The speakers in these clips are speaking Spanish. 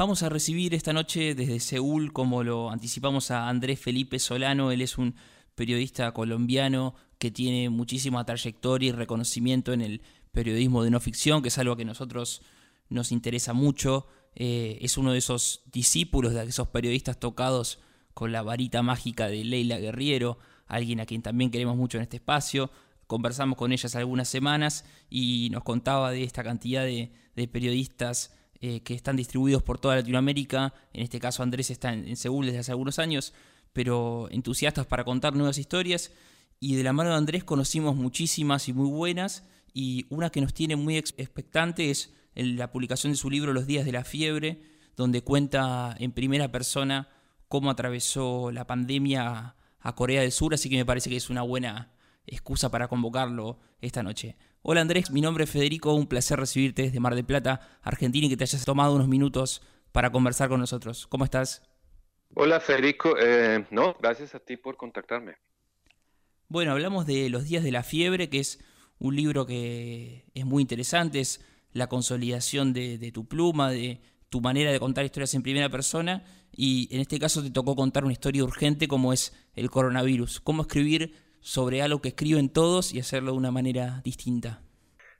Vamos a recibir esta noche desde Seúl, como lo anticipamos, a Andrés Felipe Solano. Él es un periodista colombiano que tiene muchísima trayectoria y reconocimiento en el periodismo de no ficción, que es algo que a nosotros nos interesa mucho. Eh, es uno de esos discípulos de esos periodistas tocados con la varita mágica de Leila Guerriero, alguien a quien también queremos mucho en este espacio. Conversamos con ella hace algunas semanas y nos contaba de esta cantidad de, periodistas eh, que están distribuidos por toda Latinoamérica. En este caso Andrés está en, Seúl desde hace algunos años, pero entusiastas para contar nuevas historias. Y de la mano de Andrés conocimos muchísimas y muy buenas. Y una que nos tiene muy expectante es la publicación de su libro Los días de la fiebre, donde cuenta en primera persona cómo atravesó la pandemia a Corea del Sur, así que me parece que es una buena excusa para convocarlo esta noche. Hola Andrés, mi nombre es Federico, un placer recibirte desde Mar del Plata, Argentina, y que te hayas tomado unos minutos para conversar con nosotros. ¿Cómo estás? Hola Federico, eh, no, gracias a ti por contactarme. Bueno, hablamos de Los días de la fiebre, que es un libro que es muy interesante, es la consolidación de, tu pluma, de tu manera de contar historias en primera persona y en este caso te tocó contar una historia urgente como es el coronavirus. ¿Cómo escribir sobre algo que escriben todos y hacerlo de una manera distinta?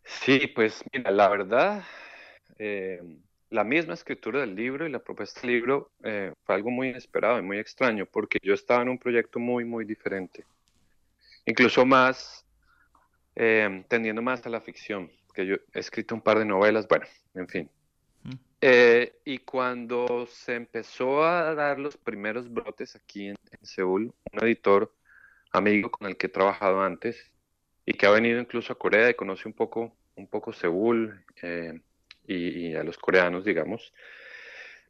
Sí, pues mira, la verdad, eh, la misma escritura del libro y la propuesta del libro eh, fue algo muy inesperado y muy extraño porque yo estaba en un proyecto muy, muy diferente. Incluso más, eh, tendiendo más a la ficción que yo he escrito un par de novelas, bueno, en fin. Eh, y cuando se empezó a dar los primeros brotes aquí en, Seúl, un editor amigo con el que he trabajado antes y que ha venido incluso a Corea y conoce un poco, un poco Seúl eh, y, a los coreanos, digamos,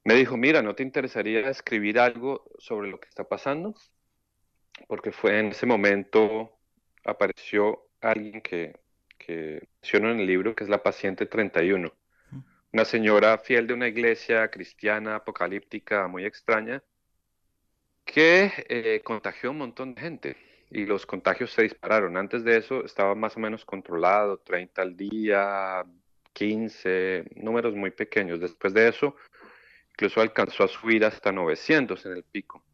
me dijo, mira, ¿no te interesaría escribir algo sobre lo que está pasando? Porque fue en ese momento apareció alguien que que menciono en el libro, que es la paciente 31. Una señora fiel de una iglesia cristiana apocalíptica muy extraña que eh, contagió un montón de gente y los contagios se dispararon. Antes de eso estaba más o menos controlado, 30 al día, 15, números muy pequeños. Después de eso, incluso alcanzó a subir hasta 900 en el pico.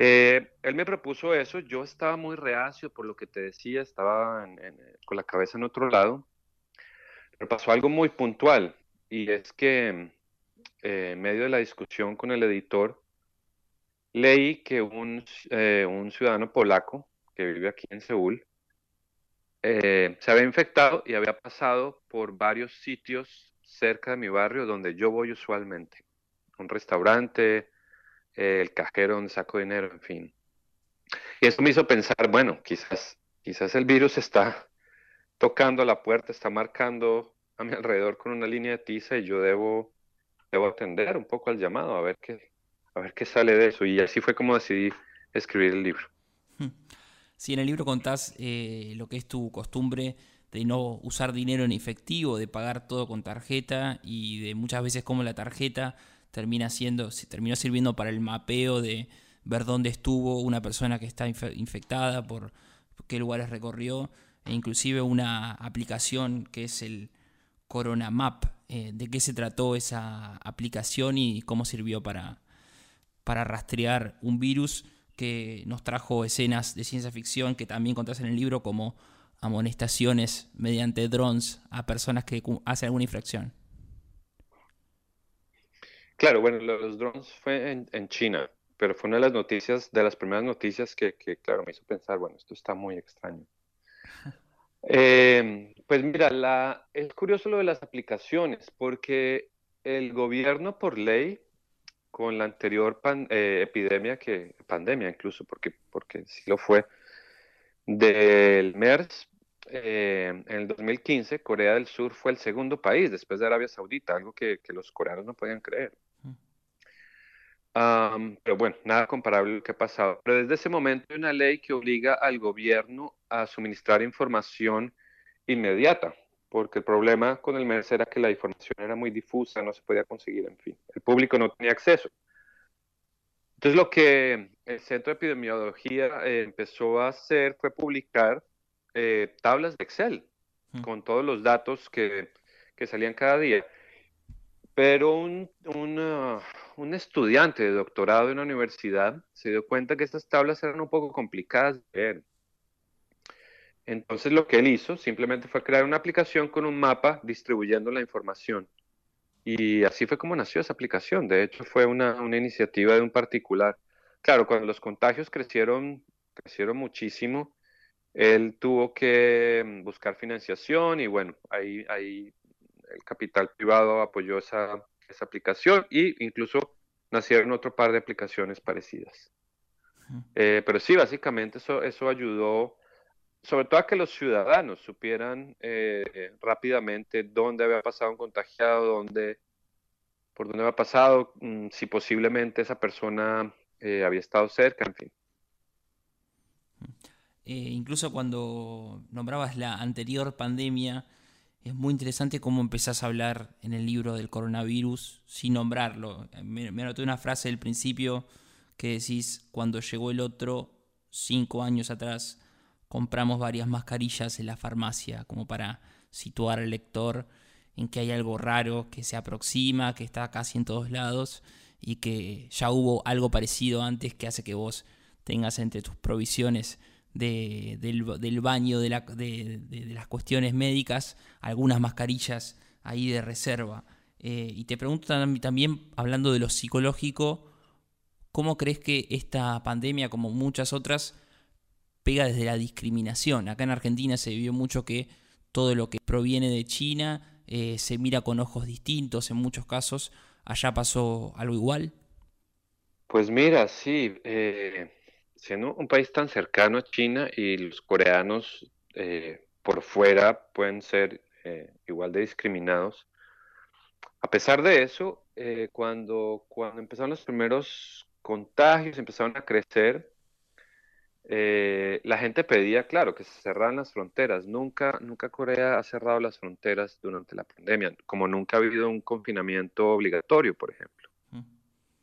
Eh, él me propuso eso, yo estaba muy reacio por lo que te decía, estaba con la cabeza en otro lado, pero pasó algo muy puntual y es que eh, en medio de la discusión con el editor, leí que un, eh, un ciudadano polaco que vive aquí en Seúl se había infectado y había pasado por varios sitios cerca de mi barrio donde yo voy usualmente, un restaurante, el cajero donde saco dinero, en fin. Y eso me hizo pensar, bueno, quizás, quizás el virus está tocando la puerta, está marcando a mi alrededor con una línea de tiza y yo debo, debo atender un poco al llamado, a ver qué, a ver qué sale de eso. Y así fue como decidí escribir el libro. Sí, en el libro contás eh, lo que es tu costumbre de no usar dinero en efectivo, de pagar todo con tarjeta y de muchas veces como la tarjeta termina siendo, terminó sirviendo para el mapeo de ver dónde estuvo una persona que está infectada, por qué lugares recorrió, e inclusive una aplicación que es el Corona Map. Eh, ¿De qué se trató esa aplicación y cómo sirvió para, para rastrear un virus que nos trajo escenas de ciencia ficción que también contás en el libro como amonestaciones mediante drones a personas que hacen alguna infracción? Claro, bueno, los drones fue en, China, pero fue una de las noticias, de las primeras noticias que, claro, me hizo pensar, bueno, esto está muy extraño. Eh, pues mira, la, es curioso lo de las aplicaciones, porque el gobierno por ley, con la anterior eh, epidemia, que pandemia incluso, porque, porque sí lo fue, del MERS, eh, en el 2015, Corea del Sur fue el segundo país después de Arabia Saudita, algo que, que los coreanos no podían creer. Pero bueno, nada comparable a lo que ha pasado. Pero desde ese momento hay una ley que obliga al gobierno a suministrar información inmediata, porque el problema con el MERS era que la información era muy difusa, no se podía conseguir, en fin, el público no tenía acceso. Entonces lo que el Centro de Epidemiología eh, empezó a hacer fue publicar eh, tablas de Excel con todos los datos que, que salían cada día Pero un, un, estudiante de doctorado en una universidad se dio cuenta que estas tablas eran un poco complicadas de ver. Entonces lo que él hizo simplemente fue crear una aplicación con un mapa distribuyendo la información. Y así fue como nació esa aplicación. De hecho, fue una, una iniciativa de un particular. Claro, cuando los contagios crecieron, crecieron muchísimo, él tuvo que mm, buscar financiación y bueno, ahí, ahí el capital privado apoyó esa, esa aplicación e incluso nacieron otro par de aplicaciones parecidas. Eh, pero sí, básicamente eso, eso ayudó sobre todo a que los ciudadanos supieran eh, rápidamente dónde había pasado un contagiado, dónde, por dónde había pasado, mm, si posiblemente esa persona eh, había estado cerca, en fin. Eh, incluso cuando nombrabas la anterior pandemia, es muy interesante cómo empezás a hablar en el libro del coronavirus sin nombrarlo. Me, me anoté una frase del principio que decís, cuando llegó el otro, cinco años atrás, compramos varias mascarillas en la farmacia como para situar al lector en que hay algo raro que se aproxima, que está casi en todos lados y que ya hubo algo parecido antes que hace que vos tengas entre tus provisiones del, baño, de, las cuestiones médicas, algunas mascarillas ahí de reserva. Eh, y te pregunto también, hablando de lo psicológico, ¿cómo crees que esta pandemia, como muchas otras, pega desde la discriminación? Acá en Argentina se vio mucho que todo lo que proviene de China eh, se mira con ojos distintos en muchos casos. ¿Allá pasó algo igual? Pues mira, sí. Eh, siendo un país tan cercano a China y los coreanos eh, por fuera pueden ser eh, igual de discriminados, a pesar de eso, cuando, cuando empezaron los primeros contagios, empezaron a crecer, la gente pedía, claro, que se cerraran las fronteras. Nunca, nunca Corea ha cerrado las fronteras durante la pandemia, como nunca ha habido un confinamiento obligatorio, por ejemplo.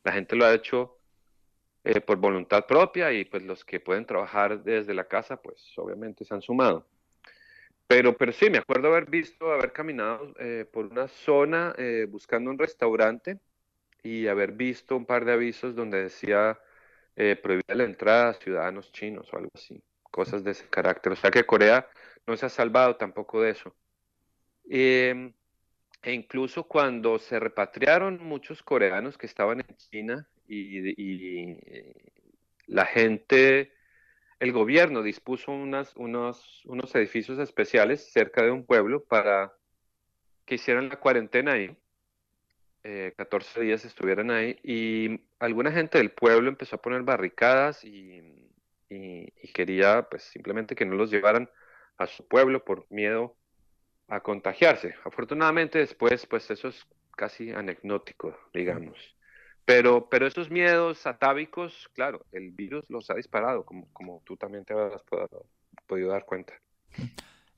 La gente lo ha hecho eh, por voluntad propia y pues los que pueden trabajar desde la casa, pues obviamente se han sumado. Pero, pero sí, me acuerdo haber visto, haber caminado eh, por una zona eh, buscando un restaurante y haber visto un par de avisos donde decía prohibida la entrada a ciudadanos chinos o algo así, cosas de ese carácter. O sea que Corea no se ha salvado tampoco de eso. Em, e incluso cuando se repatriaron muchos coreanos que estaban en China y, la gente, el gobierno dispuso unos, unos edificios especiales cerca de un pueblo para que hicieran la cuarentena ahí. 14 eh, días estuvieran ahí y alguna gente del pueblo empezó a poner barricadas y, y, quería pues simplemente que no los llevaran a su pueblo por miedo a contagiarse. Afortunadamente después pues eso es casi anecdótico, digamos. Pero, pero esos miedos atávicos, claro, el virus los ha disparado, como, como tú también te has podido dar cuenta.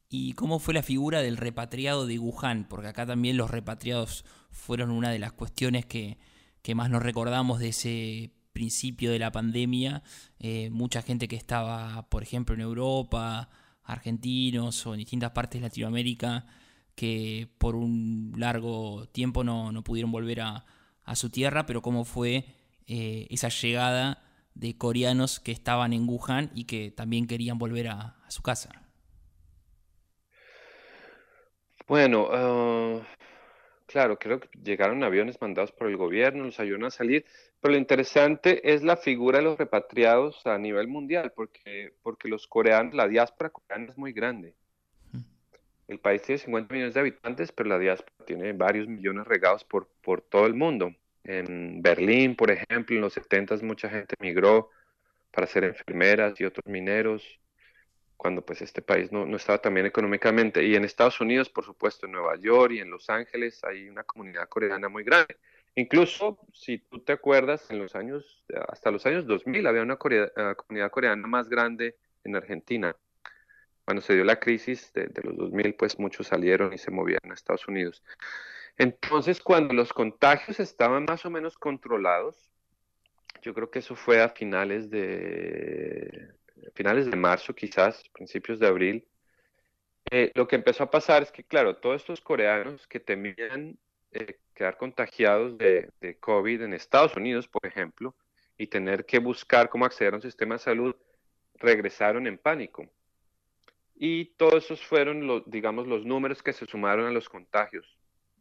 ¿Y cómo fue la figura del repatriado de Wuhan? Porque acá también los repatriados fueron una de las cuestiones que, más nos recordamos de ese principio de la pandemia. Eh, mucha gente que estaba, por ejemplo, en Europa, argentinos o en distintas partes de Latinoamérica, que por un largo tiempo no, no pudieron volver a, a su tierra, pero cómo fue eh, esa llegada de coreanos que estaban en Wuhan y que también querían volver a, su casa. Bueno, ah, claro, creo que llegaron aviones mandados por el gobierno, los ayudaron a salir, pero lo interesante es la figura de los repatriados a nivel mundial, porque, porque los coreanos, la diáspora coreana es muy grande. El país tiene 50 millones de habitantes, pero la diáspora tiene varios millones regados por, por todo el mundo. En Berlín, por ejemplo, en los 70 mucha gente migró para ser enfermeras y otros mineros, cuando pues este país no, no estaba tan bien económicamente. Y en Estados Unidos, por supuesto, en Nueva York y en Los Ángeles hay una comunidad coreana muy grande. Incluso, si tú te acuerdas, en los años, hasta los años 2000 había una eh, comunidad coreana más grande en Argentina cuando se dio la crisis de, los 2000, pues muchos salieron y se movían a Estados Unidos. Entonces, cuando los contagios estaban más o menos controlados, yo creo que eso fue a finales de, finales de marzo, quizás, principios de abril, eh, lo que empezó a pasar es que, claro, todos estos coreanos que temían eh, quedar contagiados de, COVID en Estados Unidos, por ejemplo, y tener que buscar cómo acceder a un sistema de salud, regresaron en pánico. Y todos esos fueron, los, digamos, los números que se sumaron a los contagios.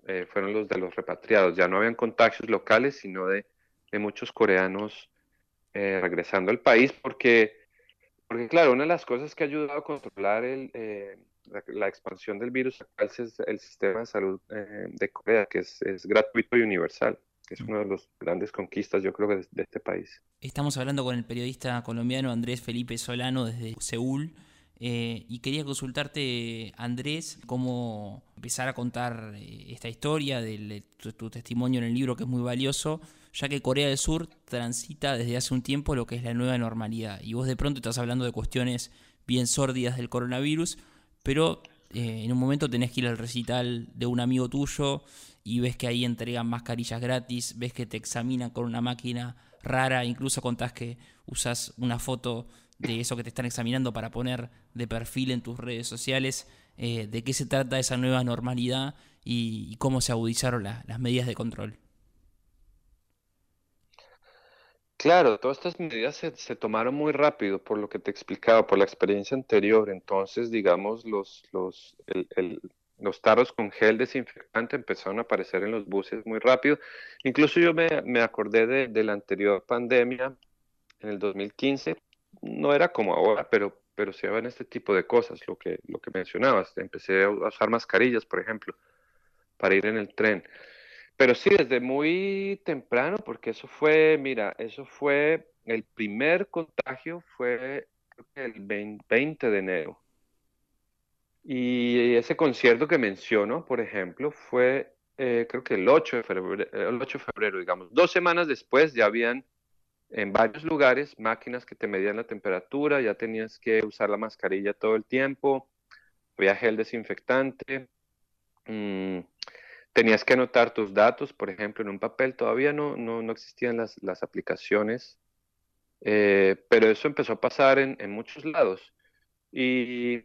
Eh, fueron los de los repatriados. Ya no habían contagios locales, sino de, de muchos coreanos eh, regresando al país, porque, porque, claro, una de las cosas que ha ayudado a controlar el, eh, la, expansión del virus es el sistema de salud de Corea, que es, es, gratuito y universal, que es una de las grandes conquistas, yo creo, de, de este país. Estamos hablando con el periodista colombiano Andrés Felipe Solano desde Seúl. Eh, y quería consultarte, Andrés, cómo empezar a contar eh, esta historia de tu, testimonio en el libro, que es muy valioso, ya que Corea del Sur transita desde hace un tiempo lo que es la nueva normalidad. Y vos de pronto estás hablando de cuestiones bien sórdidas del coronavirus, pero eh, en un momento tenés que ir al recital de un amigo tuyo y ves que ahí entregan mascarillas gratis, ves que te examinan con una máquina rara, incluso contás que usas una foto de eso que te están examinando para poner de perfil en tus redes sociales, eh, de qué se trata esa nueva normalidad y, cómo se agudizaron las medidas de control. Claro, todas estas medidas se, tomaron muy rápido, por lo que te explicaba, por la experiencia anterior. Entonces, digamos, los, los, los tarros con gel desinfectante empezaron a aparecer en los buses muy rápido. Incluso yo me, me acordé de, de, la anterior pandemia, en el 2015, no era como ahora, pero, pero se ven este tipo de cosas, lo que, lo que mencionabas. Empecé a usar mascarillas, por ejemplo, para ir en el tren. Pero sí, desde muy temprano, porque eso fue, mira, eso fue, el primer contagio fue el 20 de enero. Y ese concierto que menciono, por ejemplo, fue eh, creo que el 8 de febrero, el 8 de febrero, digamos. Dos semanas después ya habían en varios lugares máquinas que te medían la temperatura, ya tenías que usar la mascarilla todo el tiempo, había gel desinfectante, mm, tenías que anotar tus datos, por ejemplo, en un papel, todavía no, no, existían las, las aplicaciones, eh, pero eso empezó a pasar en, en muchos lados. Y,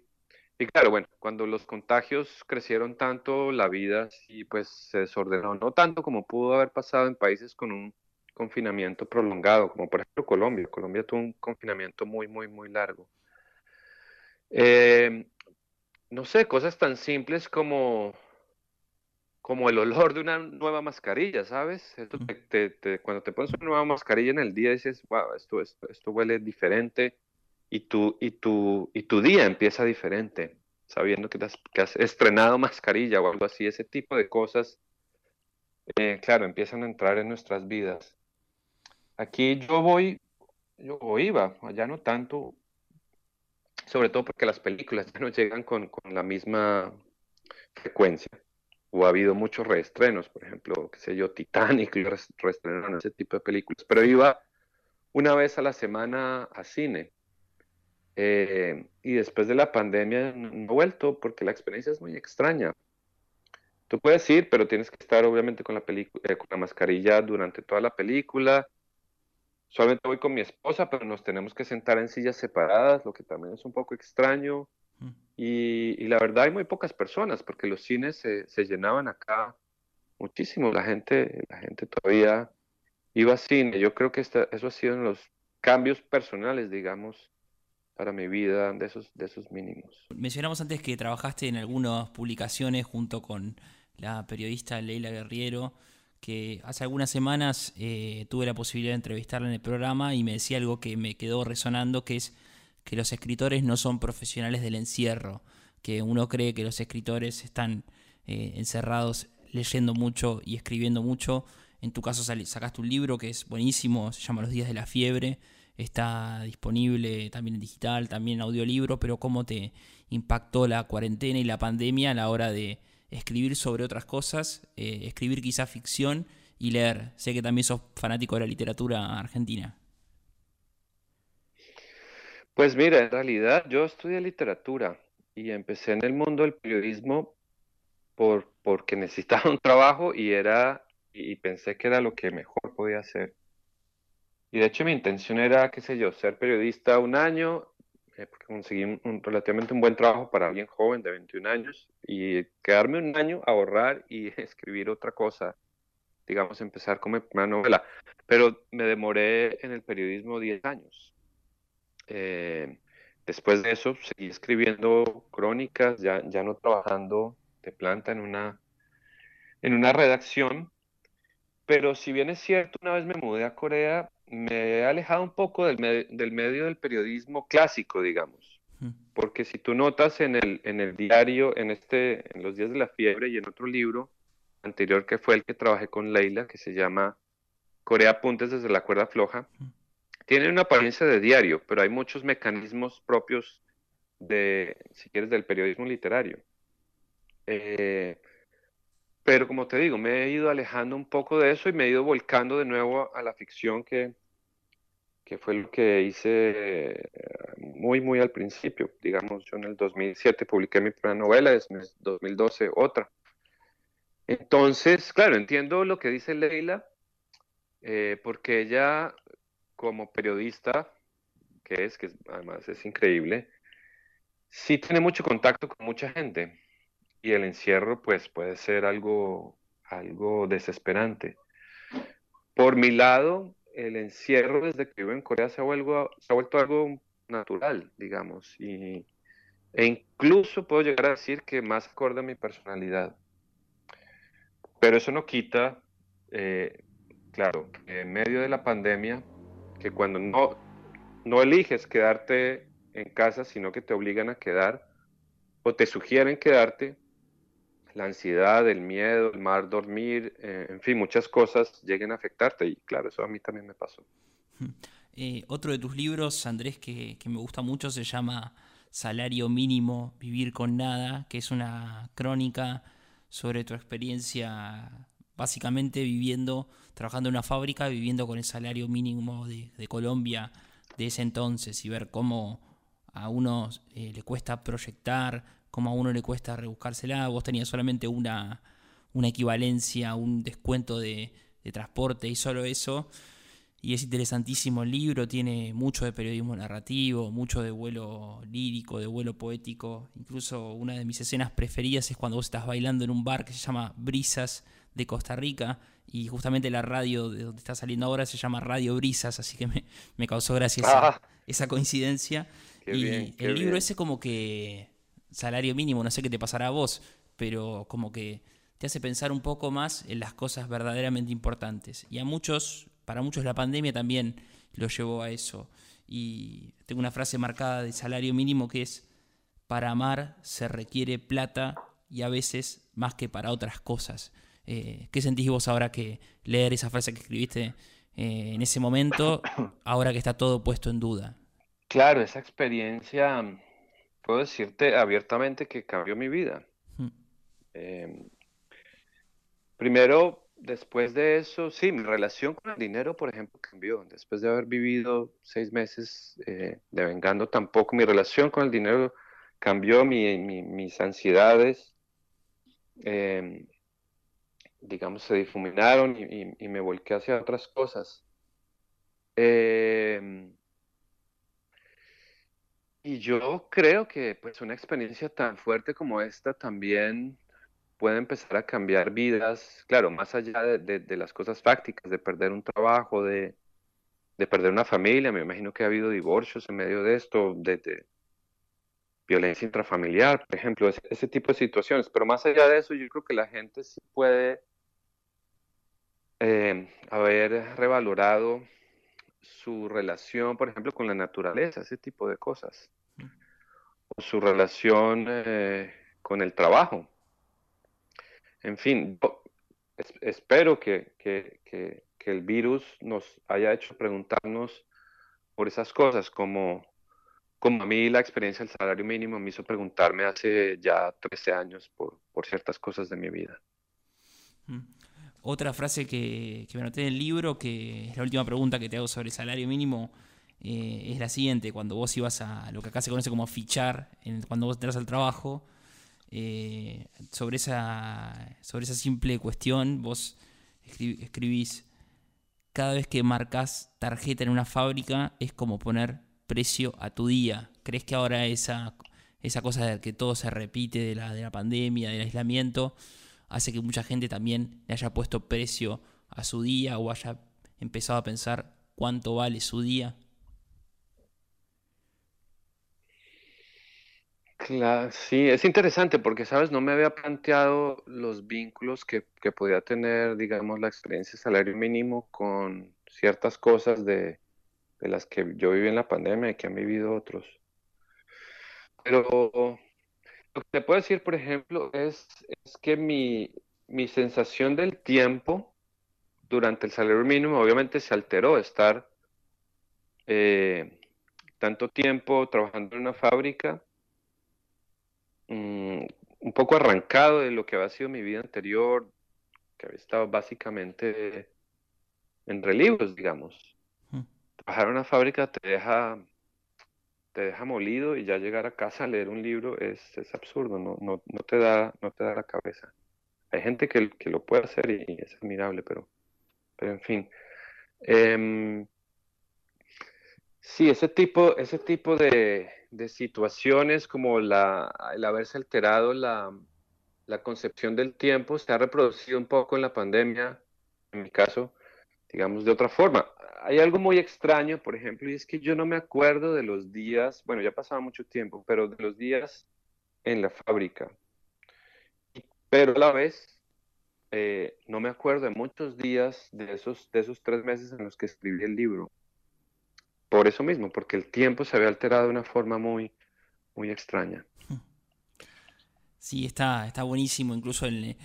y, claro, bueno, cuando los contagios crecieron tanto, la vida sí pues se desordenó, no tanto como pudo haber pasado en países con un confinamiento prolongado, como por ejemplo Colombia. Colombia tuvo un confinamiento muy, muy, muy largo. Eh, no sé, cosas tan simples como, como el olor de una nueva mascarilla, ¿sabes? cuando te pones una nueva mascarilla en el día dices, wow, esto, esto, esto huele diferente y tu, y, tu, y tu día empieza diferente, sabiendo que, has, que has estrenado mascarilla o algo así, ese tipo de cosas, eh, claro, empiezan a entrar en nuestras vidas. Aquí yo voy, yo iba, allá no tanto, sobre todo porque las películas ya no llegan con, la misma frecuencia. O ha habido muchos reestrenos, por ejemplo, qué sé yo, Titanic, reestrenaron ese tipo de películas. Pero iba una vez a la semana a cine. Eh, y después de la pandemia no he vuelto porque la experiencia es muy extraña. Tú puedes ir, pero tienes que estar obviamente con la, eh, con la mascarilla durante toda la película Solamente voy con mi esposa, pero nos tenemos que sentar en sillas separadas, lo que también es un poco extraño. Mm. Y, la verdad hay muy pocas personas, porque los cines se, se, llenaban acá muchísimo. La gente, la gente todavía iba a cine. Yo creo que eso ha sido en los cambios personales, digamos, para mi vida, de esos, de esos mínimos. Mencionamos antes que trabajaste en algunas publicaciones junto con la periodista Leila Guerriero que hace algunas semanas eh, tuve la posibilidad de entrevistarla en el programa y me decía algo que me quedó resonando, que es que los escritores no son profesionales del encierro, que uno cree que los escritores están eh, encerrados leyendo mucho y escribiendo mucho. En tu caso sacaste un libro que es buenísimo, se llama Los días de la fiebre, está disponible también en digital, también en audiolibro, pero cómo te impactó la cuarentena y la pandemia a la hora de escribir sobre otras cosas, eh, escribir quizá ficción y leer. Sé que también sos fanático de la literatura argentina. Pues mira, en realidad yo estudié literatura y empecé en el mundo del periodismo por, porque necesitaba un trabajo y era y pensé que era lo que mejor podía hacer. Y de hecho mi intención era, qué sé yo, ser periodista un año, eh, porque conseguí un, relativamente un buen trabajo para alguien joven de 21 años y quedarme un año, ahorrar y escribir otra cosa, digamos, empezar con mi primera novela. Pero me demoré en el periodismo 10 años. Eh, después de eso seguí escribiendo crónicas, ya, ya no trabajando de planta en una, en una redacción. Pero si bien es cierto, una vez me mudé a Corea, me he alejado un poco del, del medio del periodismo clásico, digamos. Porque si tú notas en el, en el diario, en, este, en los días de la fiebre y en otro libro anterior que fue el que trabajé con Leila, que se llama Corea Apuntes desde la cuerda floja, tiene una apariencia de diario, pero hay muchos mecanismos propios de, si quieres, del periodismo literario. Eh, pero como te digo, me he ido alejando un poco de eso y me he ido volcando de nuevo a la ficción que, que fue lo que hice eh, muy, muy al principio. Digamos, yo en el 2007 publiqué mi primera novela, en el 2012 otra. Entonces, claro, entiendo lo que dice Leila, eh, porque ella, como periodista, que es, que además es increíble, sí tiene mucho contacto con mucha gente y el encierro pues puede ser algo, algo desesperante. Por mi lado, el encierro desde que vivo en Corea se ha, vuelto, algo natural, digamos, y, e incluso puedo llegar a decir que más acorde a mi personalidad. Pero eso no quita, eh, claro, en medio de la pandemia, que cuando no, no eliges quedarte en casa, sino que te obligan a quedar o te sugieren quedarte, la ansiedad, el miedo, el mal dormir, eh, en fin, muchas cosas lleguen a afectarte y claro, eso a mí también me pasó. Eh, otro de tus libros, Andrés, que, me gusta mucho, se llama Salario Mínimo, Vivir con Nada, que es una crónica sobre tu experiencia básicamente viviendo, trabajando en una fábrica, viviendo con el salario mínimo de, Colombia de ese entonces y ver cómo a uno eh, le cuesta proyectar, como a uno le cuesta rebuscársela, vos tenías solamente una, una equivalencia, un descuento de, transporte y solo eso. Y es interesantísimo el libro, tiene mucho de periodismo narrativo, mucho de vuelo lírico, de vuelo poético. Incluso una de mis escenas preferidas es cuando vos estás bailando en un bar que se llama Brisas de Costa Rica y justamente la radio de donde está saliendo ahora se llama Radio Brisas, así que me, causó gracia esa, ah. coincidencia. y el libro ese como que salario mínimo, no sé qué te pasará a vos, pero como que te hace pensar un poco más en las cosas verdaderamente importantes. Y a muchos, para muchos la pandemia también lo llevó a eso. Y tengo una frase marcada de salario mínimo que es, para amar se requiere plata y a veces más que para otras cosas. Eh, ¿Qué sentís vos ahora que leer esa frase que escribiste eh, en ese momento, ahora que está todo puesto en duda? Claro, esa experiencia puedo decirte abiertamente que cambió mi vida. Hmm. Em, primero, después de eso, sí, mi relación con el dinero, por ejemplo, cambió. Después de haber vivido seis meses eh, devengando, tampoco mi relación con el dinero cambió, mis ansiedades, em, digamos, se difuminaron y, y, me volqué hacia otras cosas. Eh, y yo creo que pues una experiencia tan fuerte como esta también puede empezar a cambiar vidas, claro, más allá de, las cosas fácticas, de perder un trabajo, de, perder una familia, me imagino que ha habido divorcios en medio de esto, de, violencia intrafamiliar, por ejemplo, ese, tipo de situaciones, pero más allá de eso, yo creo que la gente sí puede eh, haber revalorado su relación, por ejemplo, con la naturaleza, ese tipo de cosas. O su relación eh, con el trabajo. En fin, espero que, el virus nos haya hecho preguntarnos por esas cosas, como, como a mí la experiencia del salario mínimo me hizo preguntarme hace ya 13 años por, por ciertas cosas de mi vida. Mm. Otra frase que, me anoté en el libro, que es la última pregunta que te hago sobre el salario mínimo, eh, es la siguiente. Cuando vos ibas a lo que acá se conoce como fichar, cuando vos entras al trabajo, eh, sobre, esa, sobre esa simple cuestión, vos escribís, cada vez que marcas tarjeta en una fábrica es como poner precio a tu día. ¿Crees que ahora esa, esa cosa de que todo se repite de la, de la pandemia, del aislamiento, hace que mucha gente también le haya puesto precio a su día o haya empezado a pensar cuánto vale su día? Claro, sí, es interesante porque, sabes, no me había planteado los vínculos que, que podía tener, digamos, la experiencia de salario mínimo con ciertas cosas de, de las que yo viví en la pandemia y que han vivido otros. Pero lo que te puedo decir, por ejemplo, es, es que mi, mi sensación del tiempo durante el salario mínimo obviamente se alteró. Estar eh, tanto tiempo trabajando en una fábrica, mm, un poco arrancado de lo que había sido mi vida anterior, que había estado básicamente en relivos, digamos. Mm. Trabajar en una fábrica te deja, te deja molido y ya llegar a casa a leer un libro es, es absurdo, no, no, no, te da, no te da la cabeza. Hay gente que, que lo puede hacer y, es admirable, pero, pero en fin. Em, sí, ese tipo, ese tipo de, de situaciones como la, el haberse alterado la, la concepción del tiempo se ha reproducido un poco en la pandemia, en mi caso, digamos, de otra forma. Hay algo muy extraño, por ejemplo, y es que yo no me acuerdo de los días, bueno, ya pasaba mucho tiempo, pero de los días en la fábrica. Pero a la vez, eh, no me acuerdo de muchos días de esos, de esos tres meses en los que escribí el libro. Por eso mismo, porque el tiempo se había alterado de una forma muy, muy extraña. Sí, está, está buenísimo. Incluso el,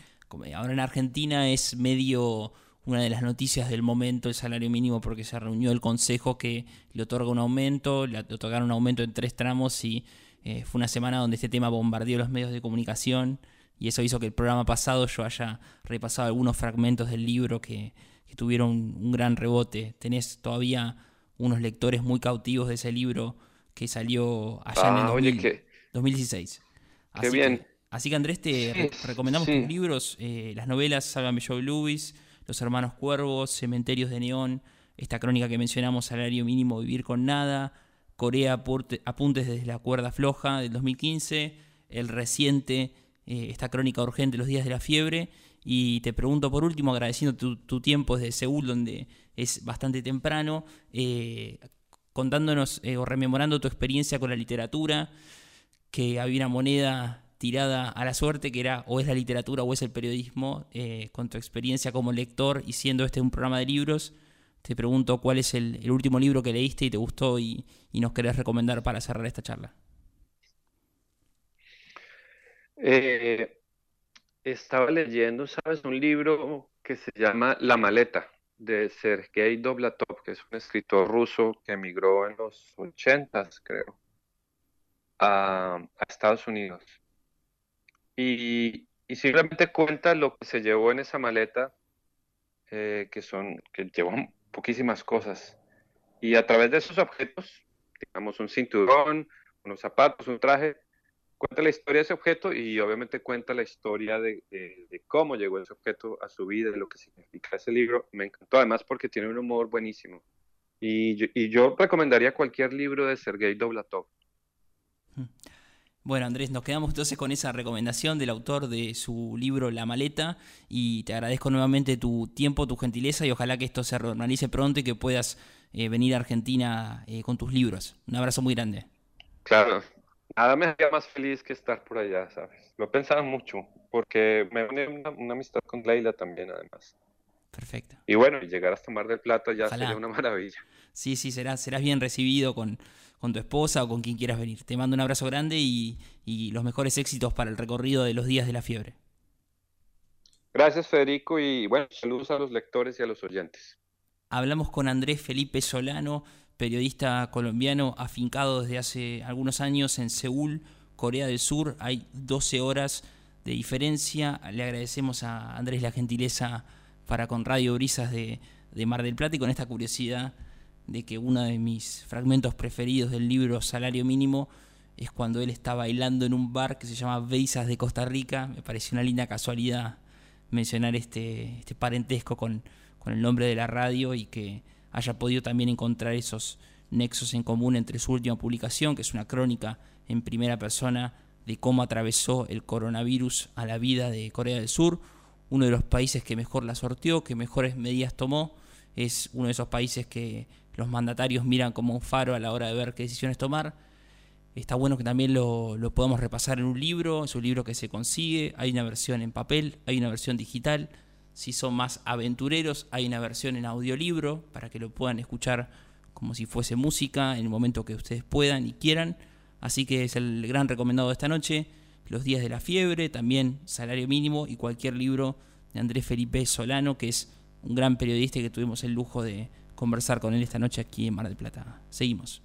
ahora en Argentina es medio una de las noticias del momento el salario mínimo porque se reunió el consejo que le otorga un aumento, le otorgaron un aumento en tres tramos y eh, fue una semana donde este tema bombardeó los medios de comunicación y eso hizo que el programa pasado yo haya repasado algunos fragmentos del libro que, que tuvieron un, gran rebote. Tenés todavía unos lectores muy cautivos de ese libro que salió allá Ah, en el oye, 2000 qué, 2016. qué Así bien. que, así que Andrés, te Sí, re- recomendamos sí. tus libros, eh, las novelas Sálvame Joe Lewis, Los Hermanos Cuervos, Cementerios de Neón, esta crónica que mencionamos, Salario Mínimo, Vivir con Nada, Corea, Apuntes desde la Cuerda Floja del 2015, el reciente, eh, esta crónica urgente, Los Días de la Fiebre. Y te pregunto por último, agradeciendo tu, tu tiempo desde Seúl, donde es bastante temprano, eh, contándonos eh, o rememorando tu experiencia con la literatura, que había una moneda tirada a la suerte, que era o es la literatura o es el periodismo, eh, con tu experiencia como lector y siendo este un programa de libros, te pregunto cuál es el, último libro que leíste y te gustó y, y nos querés recomendar para cerrar esta charla. Eh, estaba leyendo, ¿sabes? Un libro que se llama La maleta de Sergei Dovlatov, que es un escritor ruso que emigró en los ochentas, creo, a, a Estados Unidos. Y, y simplemente cuenta lo que se llevó en esa maleta, eh, que son, que llevó poquísimas cosas. Y a través de esos objetos, digamos un cinturón, unos zapatos, un traje, cuenta la historia de ese objeto y obviamente cuenta la historia de, de- de cómo llegó ese objeto a su vida, de lo que significa ese libro. Me encantó además porque tiene un humor buenísimo. Y yo, y yo recomendaría cualquier libro de Sergei Dovlatov. Bueno, Andrés, nos quedamos entonces con esa recomendación del autor de su libro La Maleta y te agradezco nuevamente tu tiempo, tu gentileza y ojalá que esto se normalice pronto y que puedas eh, venir a Argentina eh, con tus libros. Un abrazo muy grande. Claro, nada me haría más feliz que estar por allá, ¿sabes? Lo he pensado mucho porque me une una, una amistad con Leila también, además. Perfecto. Y bueno, llegar hasta Mar del Plata ya Ojalá. sería una maravilla. Sí, sí, serás, serás bien recibido con, con tu esposa o con quien quieras venir. Te mando un abrazo grande y, y los mejores éxitos para el recorrido de los días de la fiebre. Gracias, Federico, y bueno, saludos a los lectores y a los oyentes. Hablamos con Andrés Felipe Solano, periodista colombiano afincado desde hace algunos años en Seúl, Corea del Sur. Hay 12 horas de diferencia. Le agradecemos a Andrés la gentileza para con Radio Brisas de, de Mar del Plata y con esta curiosidad de que uno de mis fragmentos preferidos del libro Salario Mínimo es cuando él está bailando en un bar que se llama Beisas de Costa Rica. Me pareció una linda casualidad mencionar este, este parentesco con, con el nombre de la radio y que haya podido también encontrar esos nexos en común entre su última publicación, que es una crónica en primera persona de cómo atravesó el coronavirus a la vida de Corea del Sur, uno de los países que mejor la sorteó, que mejores medidas tomó, es uno de esos países que los mandatarios miran como un faro a la hora de ver qué decisiones tomar. Está bueno que también lo, lo podamos repasar en un libro, es un libro que se consigue, hay una versión en papel, hay una versión digital, si son más aventureros hay una versión en audiolibro para que lo puedan escuchar como si fuese música en el momento que ustedes puedan y quieran. Así que es el gran recomendado de esta noche. Los días de la fiebre, también Salario Mínimo y cualquier libro de Andrés Felipe Solano, que es un gran periodista y que tuvimos el lujo de conversar con él esta noche aquí en Mar del Plata. Seguimos.